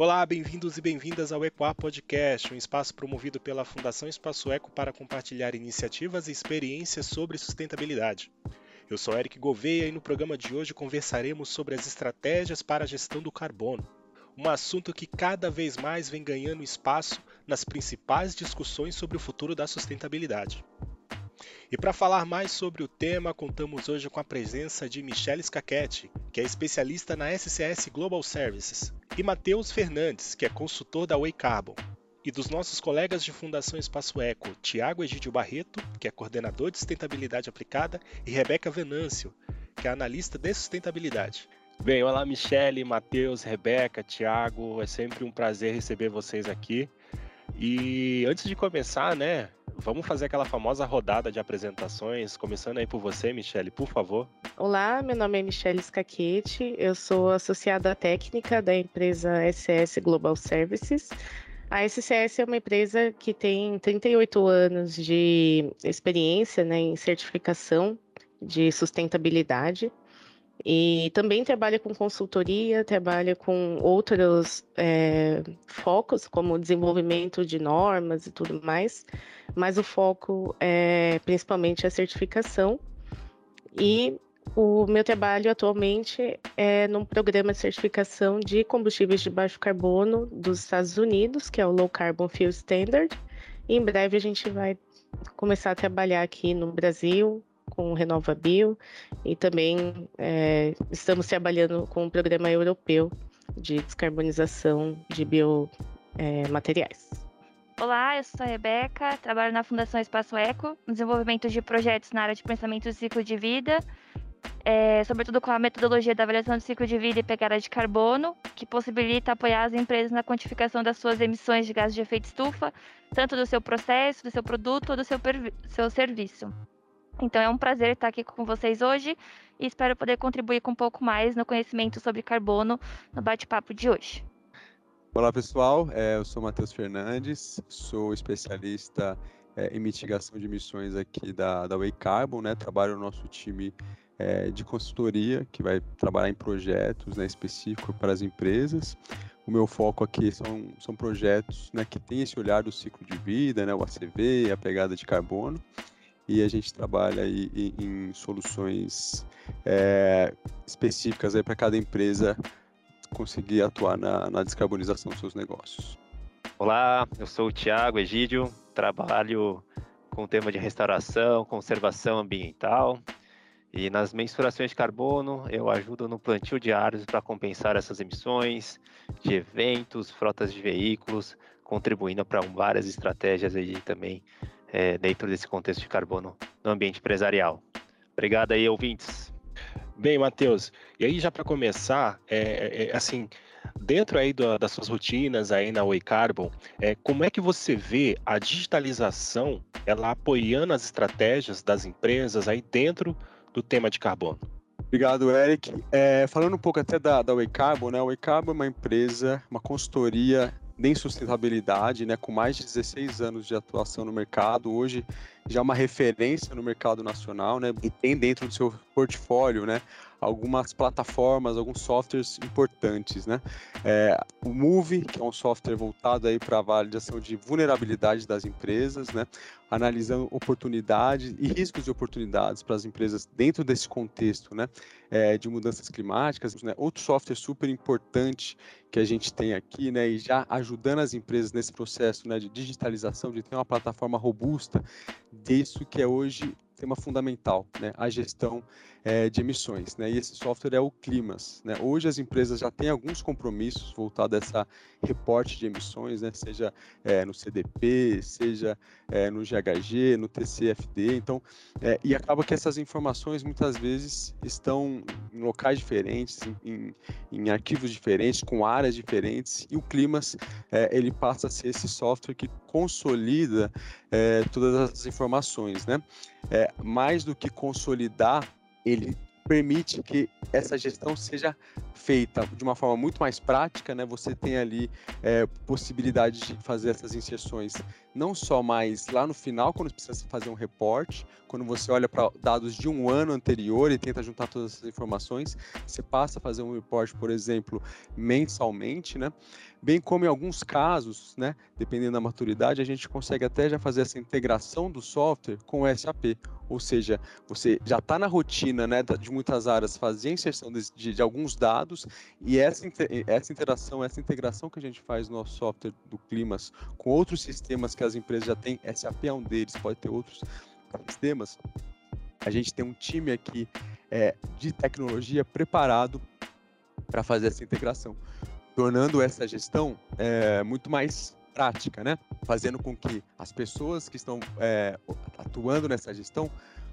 Olá, bem-vindos e bem-vindas ao Ecoar Podcast, um espaço promovido pela Fundação Espaço Eco para compartilhar iniciativas e experiências sobre sustentabilidade. Eu sou Eric Gouveia e no programa de hoje conversaremos sobre as estratégias para a gestão do carbono, um assunto que cada vez mais vem ganhando espaço nas principais discussões sobre o futuro da sustentabilidade. E para falar mais sobre o tema, contamos hoje com a presença de Michelle Scachetti, que é especialista na SCS Global Services, e Matheus Fernandes, que é consultor da Way Carbon. E dos nossos colegas de Fundação Espaço Eco, Tiago Egídio Barreto, que é coordenador de sustentabilidade aplicada, e Rebeca Venâncio, que é analista de sustentabilidade. Bem, olá Michele, Matheus, Rebeca, Tiago, é sempre um prazer receber vocês aqui. E antes de começar, né, vamos fazer aquela famosa rodada de apresentações, começando aí por você, Michele, por favor. Olá, meu nome é Michele Scachetti, eu sou associada técnica da empresa SS Global Services. A SCS é uma empresa que tem 38 anos de experiência né, em certificação de sustentabilidade. E também trabalha com consultoria, trabalha com outros é, focos, como desenvolvimento de normas e tudo mais, mas o foco é principalmente a certificação. E o meu trabalho atualmente é num programa de certificação de combustíveis de baixo carbono dos Estados Unidos, que é o Low Carbon Fuel Standard. E em breve a gente vai começar a trabalhar aqui no Brasil com o RenovaBio e também é, estamos trabalhando com um programa europeu de descarbonização de biomateriais. Olá, eu sou a Rebeca, trabalho na Fundação Espaço Eco, no desenvolvimento de projetos na área de pensamento do ciclo de vida, é, sobretudo com a metodologia da avaliação do ciclo de vida e pegada de carbono, que possibilita apoiar as empresas na quantificação das suas emissões de gases de efeito estufa, tanto do seu processo, do seu produto ou do seu, seu serviço. Então é um prazer estar aqui com vocês hoje e espero poder contribuir com um pouco mais no conhecimento sobre carbono no bate-papo de hoje. Olá pessoal, é, eu sou Matheus Fernandes, sou especialista é, em mitigação de emissões aqui da, da Way Carbon, né? trabalho no nosso time é, de consultoria que vai trabalhar em projetos né, específicos para as empresas. O meu foco aqui são, são projetos né, que têm esse olhar do ciclo de vida, né, o ACV, a pegada de carbono e a gente trabalha aí em, em soluções é, específicas para cada empresa conseguir atuar na, na, descarbonização dos seus negócios. Olá, eu sou o Tiago Egídio, trabalho com o tema de restauração, conservação ambiental e nas mensurações de carbono eu ajudo no plantio de árvores para compensar essas emissões de eventos, frotas de veículos, contribuindo para várias estratégias aí também é, dentro desse contexto de carbono no ambiente empresarial. Obrigado aí, ouvintes. Bem, Matheus, e aí já para começar, é, é, é, assim, dentro aí do, das suas rotinas aí na Way Carbon, é, como é que você vê a digitalização ela apoiando as estratégias das empresas aí dentro do tema de carbono? Obrigado, Eric. É, falando um pouco até da, da Way Carbon, né? A Way Carbon é uma empresa, uma consultoria em sustentabilidade, né, com mais de 16 anos de atuação no mercado, hoje já é uma referência no mercado nacional, né, e tem dentro do seu portfólio, né, algumas plataformas, alguns softwares importantes, né? É, o Move, que é um software voltado aí para validação de vulnerabilidade das empresas, né? Analisando oportunidades e riscos de oportunidades para as empresas dentro desse contexto, né? É, de mudanças climáticas, né? Outro software super importante que a gente tem aqui, né? E já ajudando as empresas nesse processo, né? De digitalização, de ter uma plataforma robusta disso que é hoje tema fundamental, né, a gestão é, de emissões, né, e esse software é o Climas, né. Hoje as empresas já têm alguns compromissos voltados a essa reporte de emissões, né, seja é, no CDP, seja é, no GHG, no TCFD, então, é, e acaba que essas informações muitas vezes estão em locais diferentes, em, em, em arquivos diferentes, com áreas diferentes, e o Climas é, ele passa a ser esse software que consolida é, todas as informações, né? Mais do que consolidar, ele permite que essa gestão seja feita de uma forma muito mais prática, né? Você tem ali é, possibilidade de fazer essas inserções não só mais lá no final, quando precisa fazer um reporte, quando você olha para dados de um ano anterior e tenta juntar todas essas informações, você passa a fazer um report, por exemplo, mensalmente, né? Bem como em alguns casos, né, dependendo da maturidade, a gente consegue até já fazer essa integração do software com o SAP, ou seja, você já está na rotina né, de muitas áreas fazer a inserção de, de, de, alguns dados e essa, essa interação, essa integração que a gente faz no nosso software do Climas com outros sistemas que as empresas já têm, SAP é um deles, pode ter outros sistemas, a gente tem um time aqui é, de tecnologia preparado para fazer essa integração, tornando essa gestão é, muito mais prática, né? Fazendo com que as pessoas que estão é, atuando nessa gestão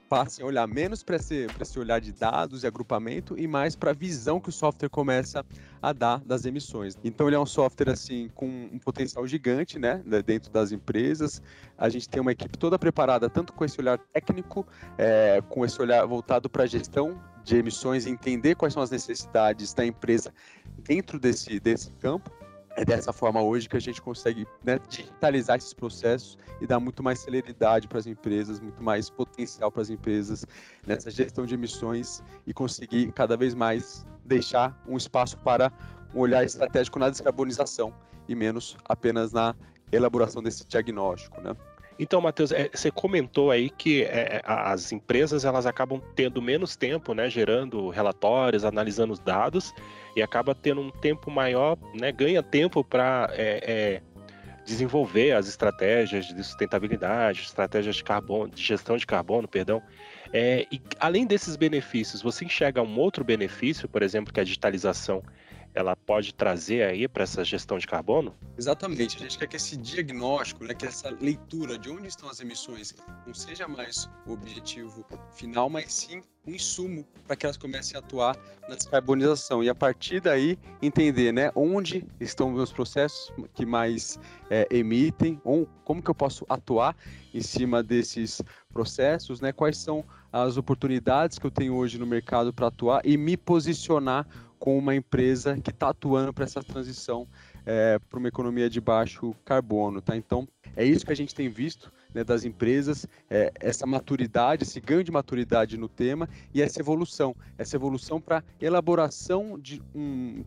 passem a olhar menos para esse, esse olhar de dados e agrupamento e mais para a visão que o software começa a dar das emissões. Então ele é um software assim com um potencial gigante, né, dentro das empresas. A gente tem uma equipe toda preparada tanto com esse olhar técnico, é, com esse olhar voltado para a gestão de emissões, entender quais são as necessidades da empresa dentro desse, desse campo é dessa forma hoje que a gente consegue né, digitalizar esses processos e dar muito mais celeridade para as empresas, muito mais potencial para as empresas nessa gestão de emissões e conseguir cada vez mais deixar um espaço para um olhar estratégico na descarbonização e menos apenas na elaboração desse diagnóstico, né? Então, Matheus, é, você comentou aí que é, é as empresas elas acabam tendo menos tempo, né, gerando relatórios, analisando os dados e acaba tendo um tempo maior, né, ganha tempo para é, é, desenvolver as estratégias de sustentabilidade, estratégias de carbono, de gestão de carbono, perdão. É, e além desses benefícios, você enxerga um outro benefício, por exemplo, que a digitalização ela pode trazer aí para essa gestão de carbono? Exatamente. A gente quer que esse diagnóstico, né, que essa leitura de onde estão as emissões, não seja mais o objetivo final, mas sim um insumo para que elas comecem a atuar na descarbonização e a partir daí entender, né, onde estão meus processos que mais é, emitem, ou como que eu posso atuar em cima desses processos, né, quais são as oportunidades que eu tenho hoje no mercado para atuar e me posicionar com uma empresa que está atuando para essa transição é, para uma economia de baixo carbono, tá? Então, é isso que a gente tem visto né, das empresas, é, essa maturidade, esse ganho de maturidade no tema e essa evolução, essa evolução para elaboração de, um,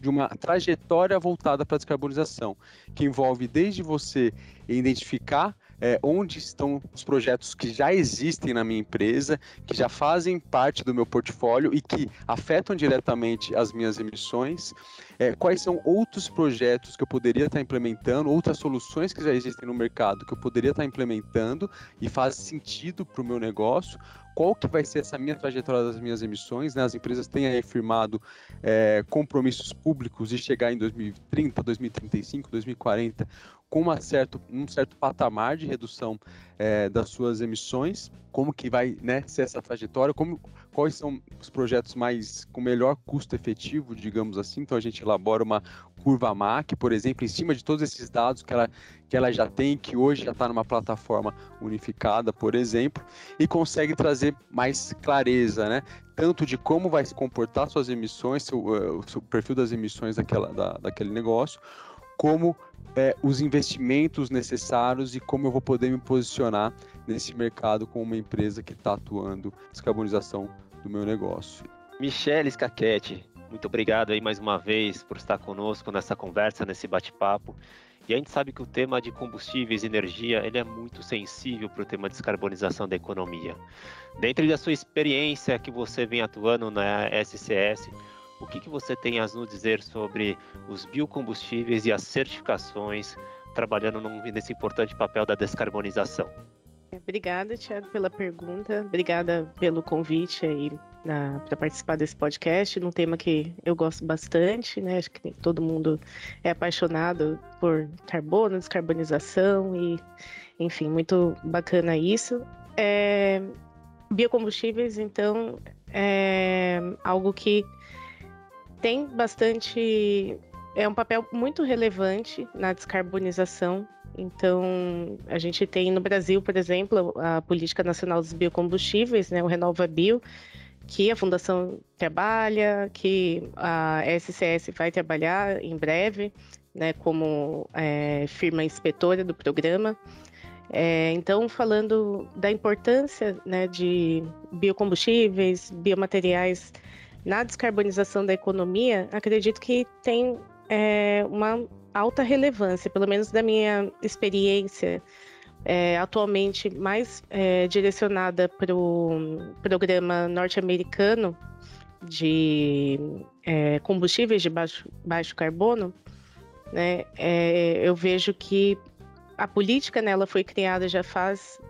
de uma trajetória voltada para a descarbonização, que envolve desde você identificar é, onde estão os projetos que já existem na minha empresa, que já fazem parte do meu portfólio e que afetam diretamente as minhas emissões, é, quais são outros projetos que eu poderia estar implementando, outras soluções que já existem no mercado que eu poderia estar implementando e faz sentido para o meu negócio, qual que vai ser essa minha trajetória das minhas emissões, né? As empresas têm aí firmado é, compromissos públicos de chegar em 2030, 2035, 2040 com uma certo, um certo patamar de redução é, das suas emissões, como que vai né, ser essa trajetória, como, quais são os projetos mais com melhor custo efetivo, digamos assim. Então a gente elabora uma curva MAC, por exemplo, em cima de todos esses dados que ela, que ela já tem, que hoje já está numa plataforma unificada, por exemplo, e consegue trazer mais clareza, né? Tanto de como vai se comportar suas emissões, o, o perfil das emissões daquela, da, daquele negócio, como é, os investimentos necessários e como eu vou poder me posicionar nesse mercado com uma empresa que está atuando descarbonização do meu negócio. Michele Scachetti, muito obrigado aí mais uma vez por estar conosco nessa conversa, nesse bate-papo. E a gente sabe que o tema de combustíveis e energia ele é muito sensível para o tema de descarbonização da economia. Dentro da sua experiência que você vem atuando na SCS, o que, que você tem a nos dizer sobre os biocombustíveis e as certificações trabalhando nesse importante papel da descarbonização? Obrigada, Tiago, pela pergunta. Obrigada pelo convite aí para participar desse podcast, num tema que eu gosto bastante, né? Acho que todo mundo é apaixonado por carbono, descarbonização e, enfim, muito bacana isso. É, biocombustíveis, então, é algo que tem bastante. É um papel muito relevante na descarbonização. Então, a gente tem no Brasil, por exemplo, a Política Nacional dos Biocombustíveis, né, o Renova Bio, que a Fundação trabalha, que a SCS vai trabalhar em breve, né, como é, firma inspetora do programa. É, então, falando da importância né, de biocombustíveis, biomateriais na descarbonização da economia, acredito que tem é, uma alta relevância, pelo menos da minha experiência é, atualmente mais é, direcionada para o programa norte-americano de é, combustíveis de baixo, baixo carbono, né, é, eu vejo que a política nela foi criada já faz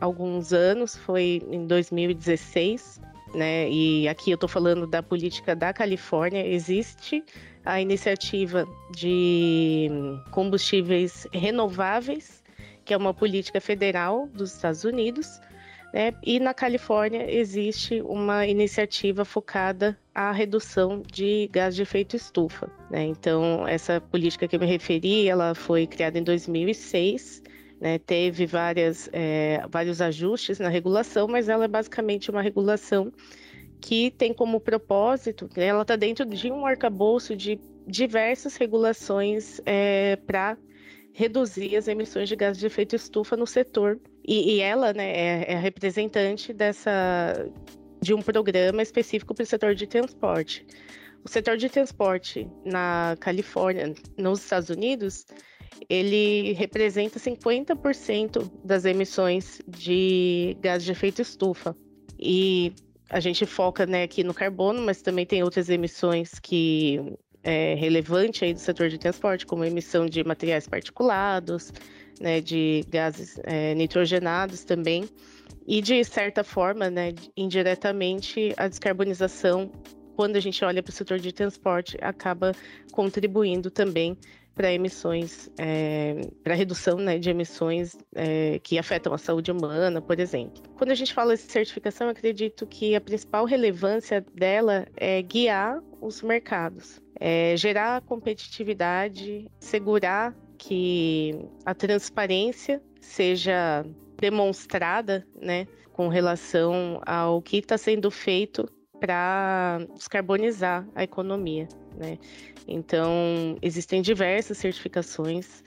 alguns anos, foi em 2016, né? E aqui eu estou falando da política da Califórnia. Existe a iniciativa de combustíveis renováveis, que é uma política federal dos Estados Unidos, né? E na Califórnia existe uma iniciativa focada à redução de gás de efeito estufa. Né? Então, essa política que eu me referi, ela foi criada em 2006, né? teve várias, é, vários ajustes na regulação, mas ela é basicamente uma regulação que tem como propósito, né? ela está dentro de um arcabouço de diversas regulações é, para reduzir as emissões de gás de efeito estufa no setor. E, e ela né, é, é representante dessa de um programa específico para o setor de transporte. O setor de transporte na Califórnia, nos Estados Unidos, ele representa 50% das emissões de gás de efeito estufa. E a gente foca né, aqui no carbono, mas também tem outras emissões que é relevante aí do setor de transporte, como emissão de materiais particulados, né, de gases é, nitrogenados também e de certa forma, né, indiretamente, a descarbonização, quando a gente olha para o setor de transporte, acaba contribuindo também para emissões, é, para redução né, de emissões é, que afetam a saúde humana, por exemplo. Quando a gente fala de certificação, acredito que a principal relevância dela é guiar os mercados, é gerar competitividade, segurar que a transparência seja demonstrada, né, com relação ao que está sendo feito para descarbonizar a economia, né? Então, existem diversas certificações.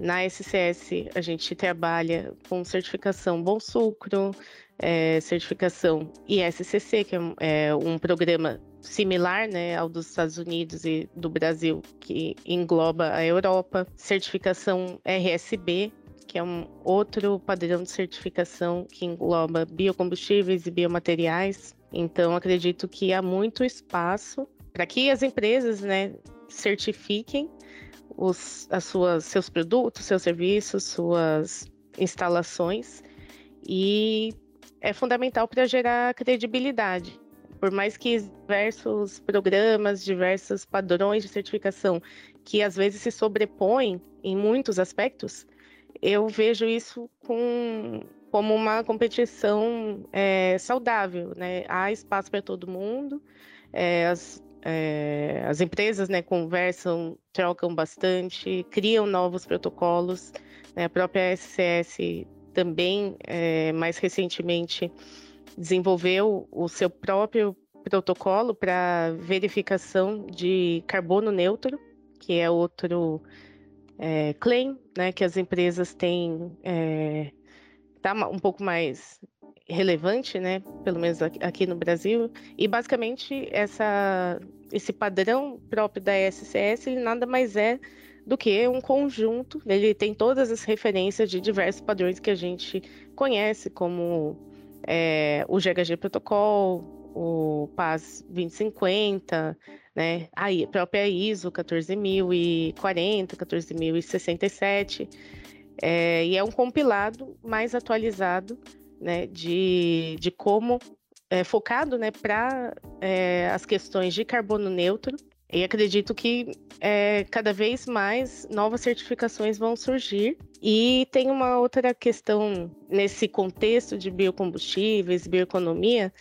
Na SCS, a gente trabalha com certificação Bom Sucro, é, certificação ISCC, que é, é um programa similar né, ao dos Estados Unidos e do Brasil, que engloba a Europa, certificação RSB, que é um outro padrão de certificação que engloba biocombustíveis e biomateriais. Então, acredito que há muito espaço para que as empresas né, certifiquem os, as suas, seus produtos, seus serviços, suas instalações, e é fundamental para gerar credibilidade. Por mais que diversos programas, diversos padrões de certificação que às vezes se sobrepõem em muitos aspectos, eu vejo isso com, como uma competição é, saudável, né? Há espaço para todo mundo, é, as, é, as empresas né, conversam, trocam bastante, criam novos protocolos. Né? A própria SCS também, é, mais recentemente, desenvolveu o seu próprio protocolo para verificação de carbono neutro, que é outro é, claim né, que as empresas têm é, tá um pouco mais relevante, né, pelo menos aqui no Brasil, e basicamente essa, esse padrão próprio da SCS ele nada mais é do que um conjunto, ele tem todas as referências de diversos padrões que a gente conhece, como é, o GHG Protocol, o PAS 2050, né? A própria ISO 14040, 14067, é, e é um compilado mais atualizado, né, de, de como é, focado, né, para é, as questões de carbono neutro. E acredito que é, cada vez mais novas certificações vão surgir. E tem uma outra questão nesse contexto de biocombustíveis, bioeconomia,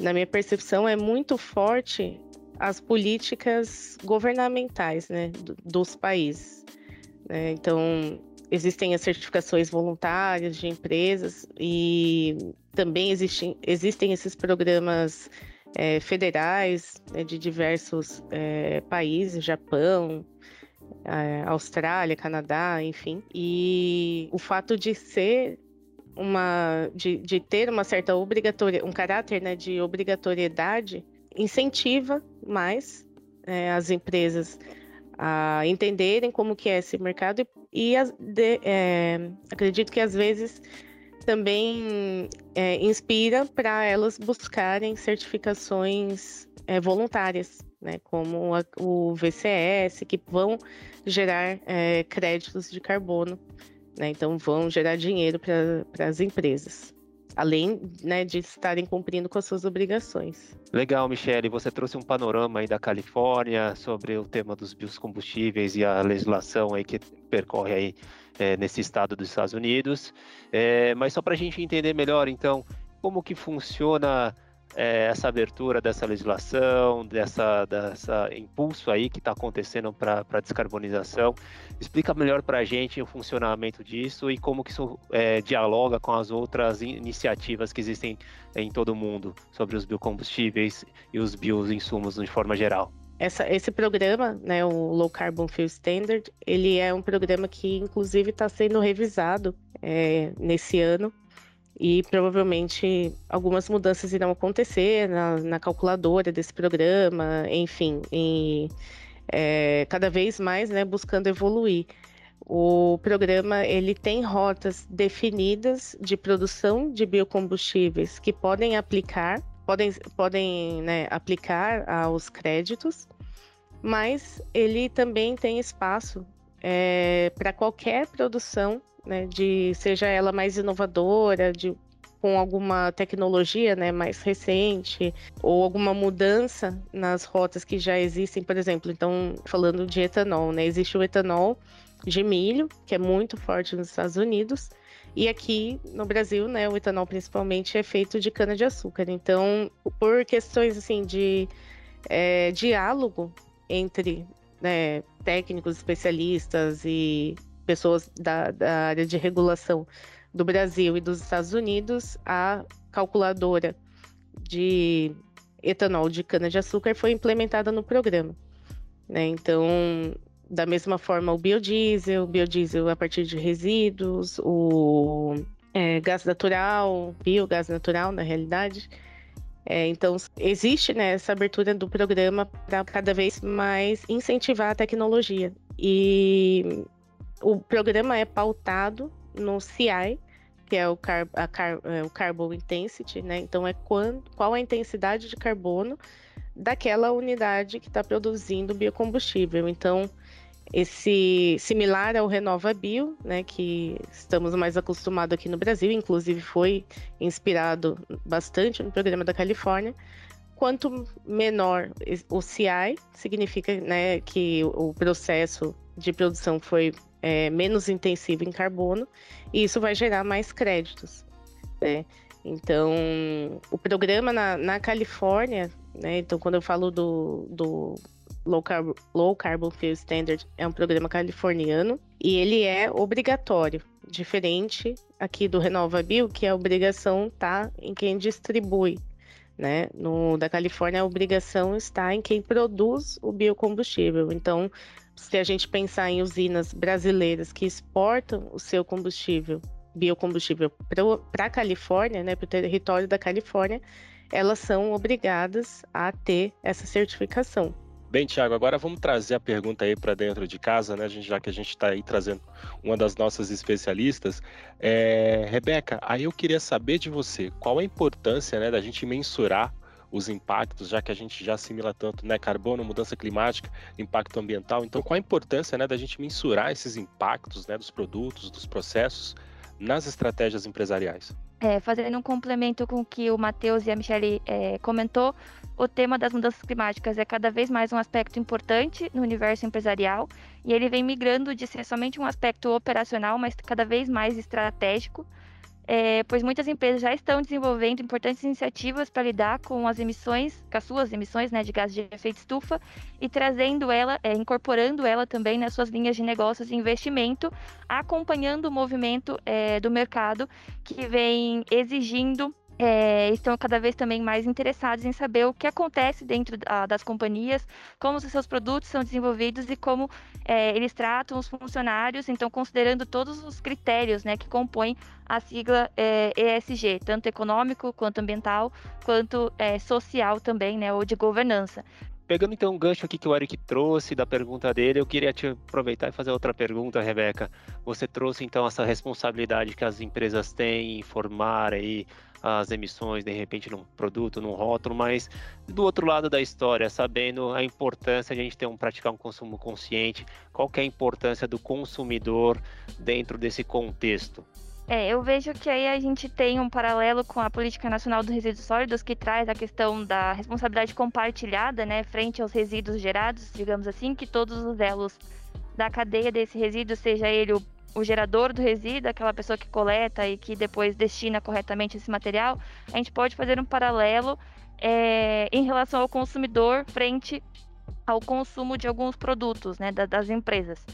na minha percepção, é muito forte as políticas governamentais né, dos países. Né? Então, existem as certificações voluntárias de empresas e também existem, existem esses programas é, federais né, de diversos é, países, Japão, é, Austrália, Canadá, enfim. E o fato de ser uma de, de ter uma certa obrigatoriedade, um caráter né, de obrigatoriedade, incentiva mais é, as empresas a entenderem como que é esse mercado e, e de, é, acredito que às vezes também é, inspira para elas buscarem certificações é, voluntárias, né, como a, o VCS, que vão gerar é, créditos de carbono, né, então vão gerar dinheiro para as empresas além né, de estarem cumprindo com as suas obrigações. Legal, Michele, você trouxe um panorama aí da Califórnia sobre o tema dos biocombustíveis e a legislação aí que percorre aí é, nesse estado dos Estados Unidos. É, mas só para a gente entender melhor, então, como que funciona é, essa abertura dessa legislação, dessa, dessa impulso aí que está acontecendo para a descarbonização. Explica melhor para a gente o funcionamento disso e como que isso é, dialoga com as outras iniciativas que existem em todo o mundo sobre os biocombustíveis e os bioinsumos de forma geral. Essa, esse programa, né, o Low Carbon Fuel Standard, ele é um programa que inclusive está sendo revisado é, nesse ano e provavelmente algumas mudanças irão acontecer na, na calculadora desse programa, enfim, e, é, cada vez mais né, buscando evoluir. O programa ele tem rotas definidas de produção de biocombustíveis que podem aplicar, podem, podem né, aplicar aos créditos, mas ele também tem espaço é, para qualquer produção né, de seja ela mais inovadora, de com alguma tecnologia né, mais recente ou alguma mudança nas rotas que já existem, por exemplo, então falando de etanol, né, existe o etanol de milho, que é muito forte nos Estados Unidos, e aqui no Brasil, né, o etanol principalmente é feito de cana de açúcar. Então, por questões assim de é, diálogo entre né, técnicos, especialistas e pessoas da, da área de regulação do Brasil e dos Estados Unidos, a calculadora de etanol de cana-de-açúcar foi implementada no programa. Né? Então, da mesma forma, o biodiesel, biodiesel a partir de resíduos, o é, gás natural, biogás natural, na realidade. É, então, existe né, essa abertura do programa para cada vez mais incentivar a tecnologia. E o programa é pautado no CI, que é o, car car é o Carbon Intensity, né? Então é quando, qual a intensidade de carbono daquela unidade que está produzindo biocombustível. Então, esse similar ao Renova Bio, né, que estamos mais acostumados aqui no Brasil, inclusive foi inspirado bastante no programa da Califórnia. Quanto menor o CI, significa né, que o processo de produção foi é, menos intensivo em carbono, e isso vai gerar mais créditos. Né? Então, o programa na, na Califórnia, né, então quando eu falo do, do Low, Carb, Low Carbon Fuel Standard, é um programa californiano, e ele é obrigatório, diferente aqui do RenovaBio, que a obrigação está em quem distribui. Né? No da Califórnia, a obrigação está em quem produz o biocombustível. Então, se a gente pensar em usinas brasileiras que exportam o seu combustível, biocombustível, para a Califórnia, né, para o território da Califórnia, elas são obrigadas a ter essa certificação. Bem, Tiago, agora vamos trazer a pergunta aí para dentro de casa, né? Já que a gente está aí trazendo uma das nossas especialistas. É... Rebeca, aí eu queria saber de você qual a importância né, da gente mensurar os impactos, já que a gente já assimila tanto, né, carbono, mudança climática, impacto ambiental. Então, qual a importância, né, da gente mensurar esses impactos, né, dos produtos, dos processos nas estratégias empresariais? É, fazendo um complemento com o que o Matheus e a Michelle é, comentou, o tema das mudanças climáticas é cada vez mais um aspecto importante no universo empresarial e ele vem migrando de ser somente um aspecto operacional, mas cada vez mais estratégico é, pois muitas empresas já estão desenvolvendo importantes iniciativas para lidar com as emissões, com as suas emissões né, de gases de efeito estufa e trazendo ela, é, incorporando ela também nas suas linhas de negócios e investimento, acompanhando o movimento é, do mercado que vem exigindo é, estão cada vez também mais interessados em saber o que acontece dentro da, das companhias, como os seus produtos são desenvolvidos e como é, eles tratam os funcionários, então considerando todos os critérios né, que compõem a sigla é, ESG, tanto econômico quanto ambiental, quanto é, social também, né, ou de governança. Pegando então um gancho aqui que o Eric trouxe da pergunta dele, eu queria te aproveitar e fazer outra pergunta, Rebeca. Você trouxe então essa responsabilidade que as empresas têm em formar aí as emissões, de repente, num produto, num rótulo, mas do outro lado da história, sabendo a importância de a gente ter um praticar um consumo consciente, qual que é a importância do consumidor dentro desse contexto? É, eu vejo que aí a gente tem um paralelo com a Política Nacional dos Resíduos Sólidos, que traz a questão da responsabilidade compartilhada, né, frente aos resíduos gerados, digamos assim, que todos os elos da cadeia desse resíduo, seja ele o, o gerador do resíduo, aquela pessoa que coleta e que depois destina corretamente esse material, a gente pode fazer um paralelo é, em relação ao consumidor frente ao consumo de alguns produtos, né, da, das empresas.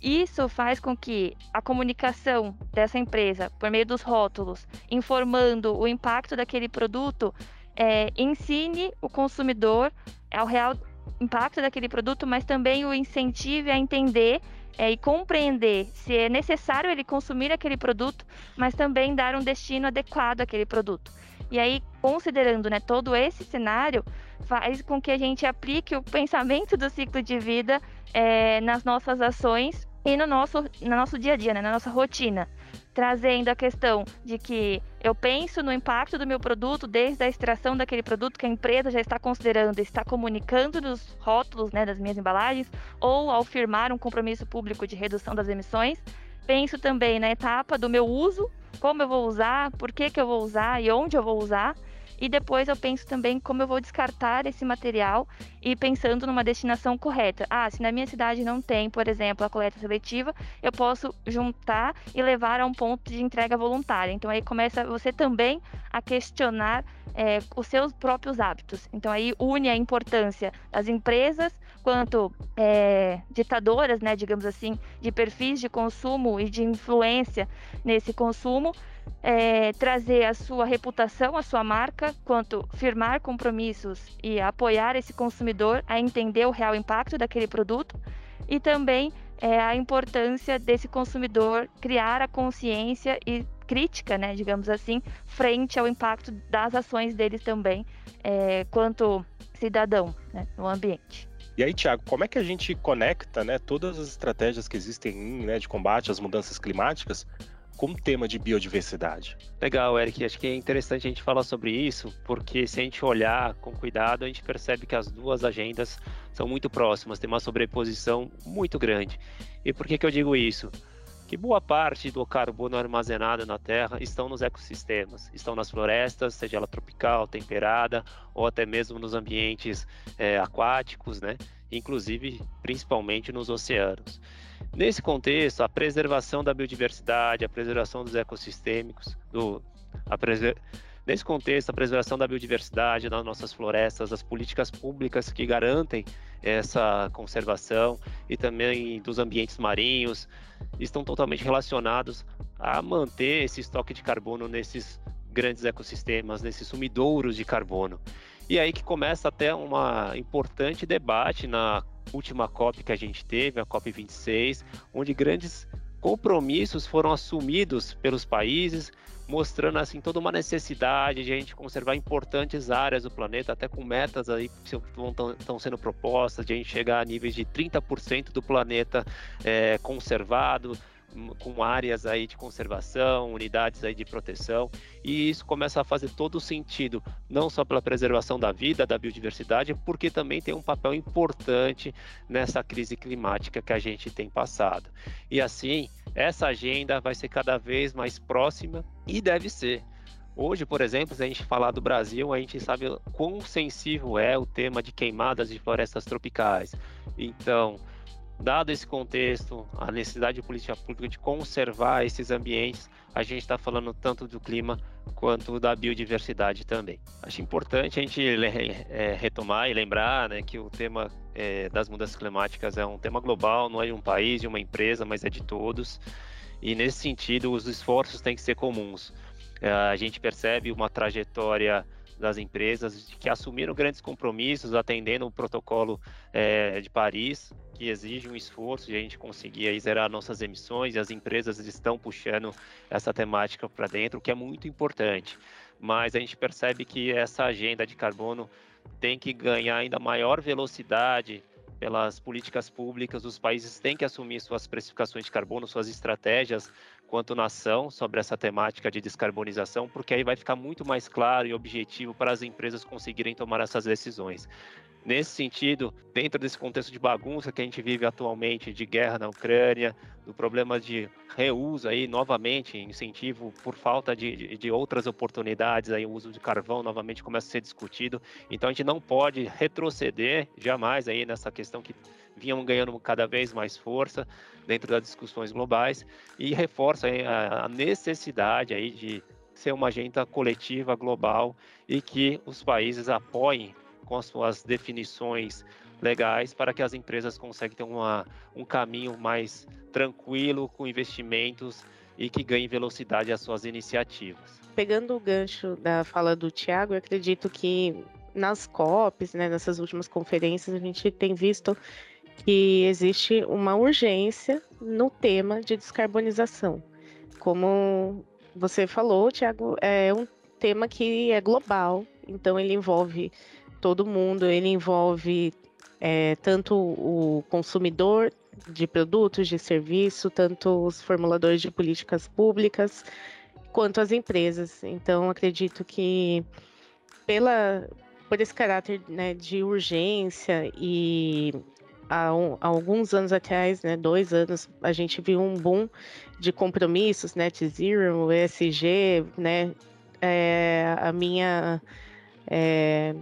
Isso faz com que a comunicação dessa empresa, por meio dos rótulos, informando o impacto daquele produto, é, ensine o consumidor ao real impacto daquele produto, mas também o incentive a entender é, e compreender se é necessário ele consumir aquele produto, mas também dar um destino adequado àquele produto. E aí, considerando né, todo esse cenário, faz com que a gente aplique o pensamento do ciclo de vida é, nas nossas ações e no nosso, no nosso dia a dia, né, na nossa rotina. Trazendo a questão de que eu penso no impacto do meu produto desde a extração daquele produto que a empresa já está considerando, está comunicando nos rótulos né, das minhas embalagens, ou ao firmar um compromisso público de redução das emissões. Penso também na etapa do meu uso, como eu vou usar, por que, que eu vou usar e onde eu vou usar. E depois eu penso também como eu vou descartar esse material e pensando numa destinação correta. Ah, se na minha cidade não tem, por exemplo, a coleta seletiva, eu posso juntar e levar a um ponto de entrega voluntária. Então aí começa você também a questionar é, os seus próprios hábitos. Então aí une a importância das empresas quanto é, ditadoras, né, digamos assim, de perfis de consumo e de influência nesse consumo é, trazer a sua reputação, a sua marca, quanto firmar compromissos e apoiar esse consumidor a entender o real impacto daquele produto e também é, a importância desse consumidor criar a consciência e crítica, né, digamos assim, frente ao impacto das ações dele também, é, quanto cidadão né, no ambiente. E aí, Tiago, como é que a gente conecta né, todas as estratégias que existem né, de combate às mudanças climáticas com o tema de biodiversidade. Legal, Eric. Acho que é interessante a gente falar sobre isso, porque se a gente olhar com cuidado, a gente percebe que as duas agendas são muito próximas, tem uma sobreposição muito grande. E por que, que eu digo isso? Que boa parte do carbono armazenado na Terra estão nos ecossistemas, estão nas florestas, seja ela tropical, temperada, ou até mesmo nos ambientes é, aquáticos, né? Inclusive principalmente nos oceanos. Nesse contexto, a preservação da biodiversidade, a preservação dos ecossistêmicos, do, preser... nesse contexto, a preservação da biodiversidade das nossas florestas, as políticas públicas que garantem essa conservação e também dos ambientes marinhos estão totalmente relacionados a manter esse estoque de carbono nesses grandes ecossistemas, nesses sumidouros de carbono. E aí que começa até um importante debate na última COP que a gente teve, a COP 26, onde grandes compromissos foram assumidos pelos países, mostrando assim toda uma necessidade de a gente conservar importantes áreas do planeta, até com metas aí que estão sendo propostas, de a gente chegar a níveis de 30% do planeta é, conservado, com áreas aí de conservação, unidades aí de proteção, e isso começa a fazer todo sentido, não só pela preservação da vida, da biodiversidade, porque também tem um papel importante nessa crise climática que a gente tem passado. E assim, essa agenda vai ser cada vez mais próxima e deve ser. Hoje, por exemplo, se a gente falar do Brasil, a gente sabe quão sensível é o tema de queimadas de florestas tropicais. Então, Dado esse contexto, a necessidade de política pública de conservar esses ambientes, a gente está falando tanto do clima quanto da biodiversidade também. Acho importante a gente é, retomar e lembrar né, que o tema é, das mudanças climáticas é um tema global, não é de um país, de uma empresa, mas é de todos. E nesse sentido, os esforços têm que ser comuns. É, a gente percebe uma trajetória das empresas que assumiram grandes compromissos, atendendo o protocolo é, de Paris, que exige um esforço de a gente conseguir aí zerar nossas emissões, e as empresas estão puxando essa temática para dentro, o que é muito importante. Mas a gente percebe que essa agenda de carbono tem que ganhar ainda maior velocidade pelas políticas públicas, os países têm que assumir suas precificações de carbono, suas estratégias quanto nação sobre essa temática de descarbonização, porque aí vai ficar muito mais claro e objetivo para as empresas conseguirem tomar essas decisões. Nesse sentido, dentro desse contexto de bagunça que a gente vive atualmente, de guerra na Ucrânia, do problema de reuso aí, novamente, incentivo por falta de, de, outras oportunidades, aí o uso de carvão novamente começa a ser discutido. Então a gente não pode retroceder jamais aí nessa questão que vinham ganhando cada vez mais força dentro das discussões globais e reforça a necessidade aí de ser uma agenda coletiva global e que os países apoiem com as suas definições legais para que as empresas consigam ter uma, um caminho mais tranquilo com investimentos e que ganhem velocidade às suas iniciativas. Pegando o gancho da fala do Tiago, eu acredito que nas COPs, né, nessas últimas conferências, a gente tem visto que existe uma urgência no tema de descarbonização. Como você falou, Tiago, é um tema que é global, então ele envolve todo mundo, ele envolve é, tanto o consumidor de produtos, de serviço, tanto os formuladores de políticas públicas, quanto as empresas. Então, acredito que pela, por esse caráter né, de urgência e há, um, há, alguns anos atrás, né, dois anos, a gente viu um boom de compromissos, net né, zero, ESG, né, é, a minha, é,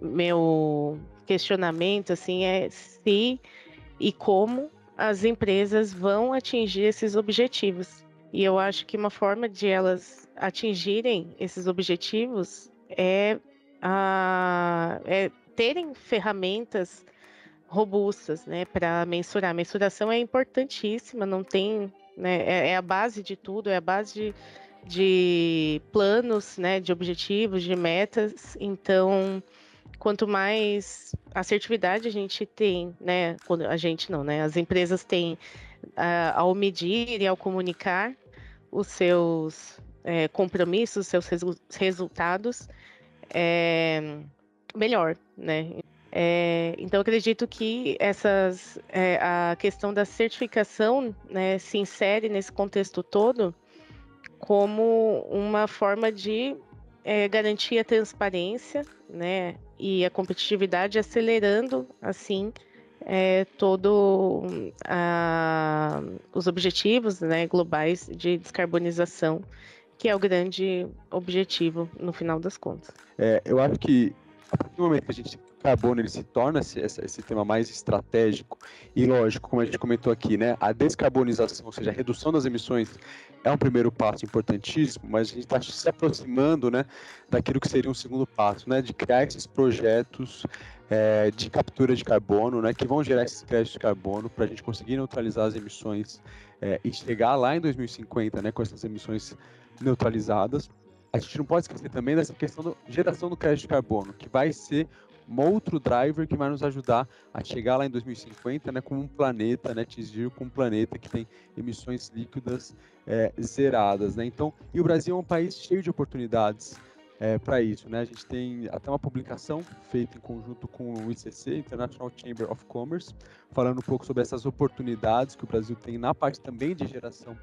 meu questionamento, assim, é se e como as empresas vão atingir esses objetivos. E eu acho que uma forma de elas atingirem esses objetivos é, a, é terem ferramentas robustas, né, para mensurar. A mensuração é importantíssima, não tem, né, é, é, a base de tudo, é a base de, de planos, né, de objetivos, de metas. Então, quanto mais assertividade a gente tem, né, quando a gente não, né, as empresas têm uh, ao medir e ao comunicar os seus é, compromissos, seus resu resultados, é, melhor, né? É, então, acredito que essas, é, a questão da certificação né, se insere nesse contexto todo como uma forma de é, garantir a transparência né, e a competitividade, acelerando, assim, é, todo a, os objetivos né, globais de descarbonização, que é o grande objetivo no final das contas. É, eu acho que a partir do momento que a gente carbono ele se torna esse, esse, tema mais estratégico e lógico, como a gente comentou aqui, né, a descarbonização, ou seja, a redução das emissões é um primeiro passo importantíssimo, mas a gente está se aproximando, né, daquilo que seria um segundo passo, né, de criar esses projetos é, de captura de carbono, né, que vão gerar esses créditos de carbono para a gente conseguir neutralizar as emissões é, e chegar lá em 2050, né, com essas emissões neutralizadas. A gente não pode esquecer também dessa questão da geração do crédito de carbono, que vai ser um outro driver que vai nos ajudar a chegar lá em 2050, né, com um planeta, né, Tizir, com um planeta que tem emissões líquidas é, zeradas, né? Então, e o Brasil é um país cheio de oportunidades é, para isso, né? A gente tem até uma publicação feita em conjunto com o ICC, International Chamber of Commerce, falando um pouco sobre essas oportunidades que o Brasil tem na parte também de geração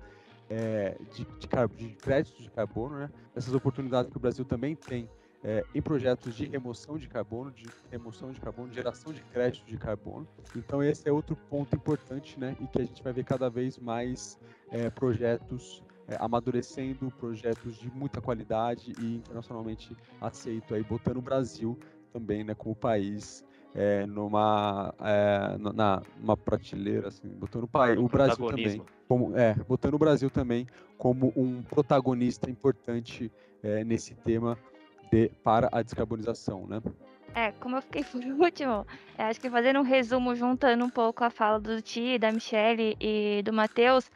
é, de, de, de créditos de carbono, né? Essas oportunidades que o Brasil também tem é, em projetos de remoção de carbono, de remoção de carbono, geração de crédito de carbono. Então esse é outro ponto importante, né, e que a gente vai ver cada vez mais é, projetos é, amadurecendo, projetos de muita qualidade e internacionalmente aceito aí, botando o Brasil também, né, como país é, numa é, na numa prateleira assim, botando o, país, o Brasil também como é, botando o Brasil também como um protagonista importante é, nesse tema de, para a descarbonização, né? É, como eu fiquei por último, acho que fazendo um resumo, juntando um pouco a fala do Ti, da Michelle e do Matheus,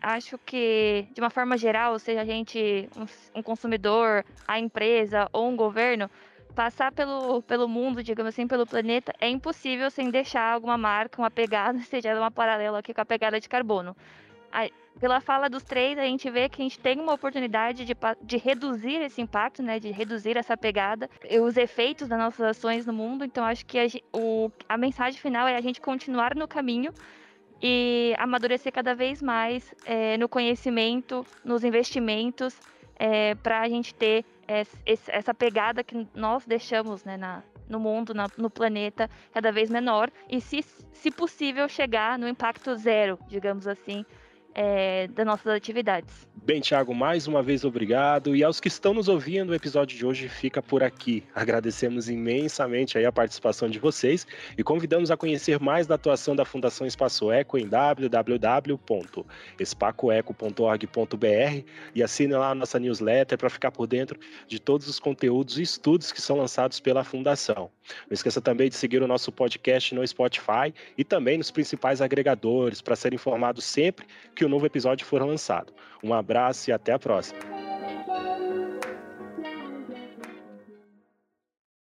acho que, de uma forma geral, seja a gente um, um consumidor, a empresa ou um governo, passar pelo, pelo mundo, digamos assim, pelo planeta, é impossível sem deixar alguma marca, uma pegada, seja uma paralela aqui com a pegada de carbono. A, pela fala dos três, a gente vê que a gente tem uma oportunidade de, de reduzir esse impacto, né, de reduzir essa pegada, os efeitos das nossas ações no mundo. Então, acho que a, o, a mensagem final é a gente continuar no caminho e amadurecer cada vez mais é, no conhecimento, nos investimentos, é, para a gente ter essa pegada que nós deixamos né, na, no mundo, na, no planeta, cada vez menor, e se, se possível chegar no impacto zero, digamos assim, é, das nossas atividades. Bem, Thiago, mais uma vez obrigado. E aos que estão nos ouvindo, o episódio de hoje fica por aqui. Agradecemos imensamente aí a participação de vocês e convidamos a conhecer mais da atuação da Fundação Espaço Eco em www.espacoeco.org.br e assine lá a nossa newsletter para ficar por dentro de todos os conteúdos e estudos que são lançados pela Fundação. Não esqueça também de seguir o nosso podcast no Spotify e também nos principais agregadores para ser informado sempre que o novo episódio for lançado. Um abraço e até a próxima.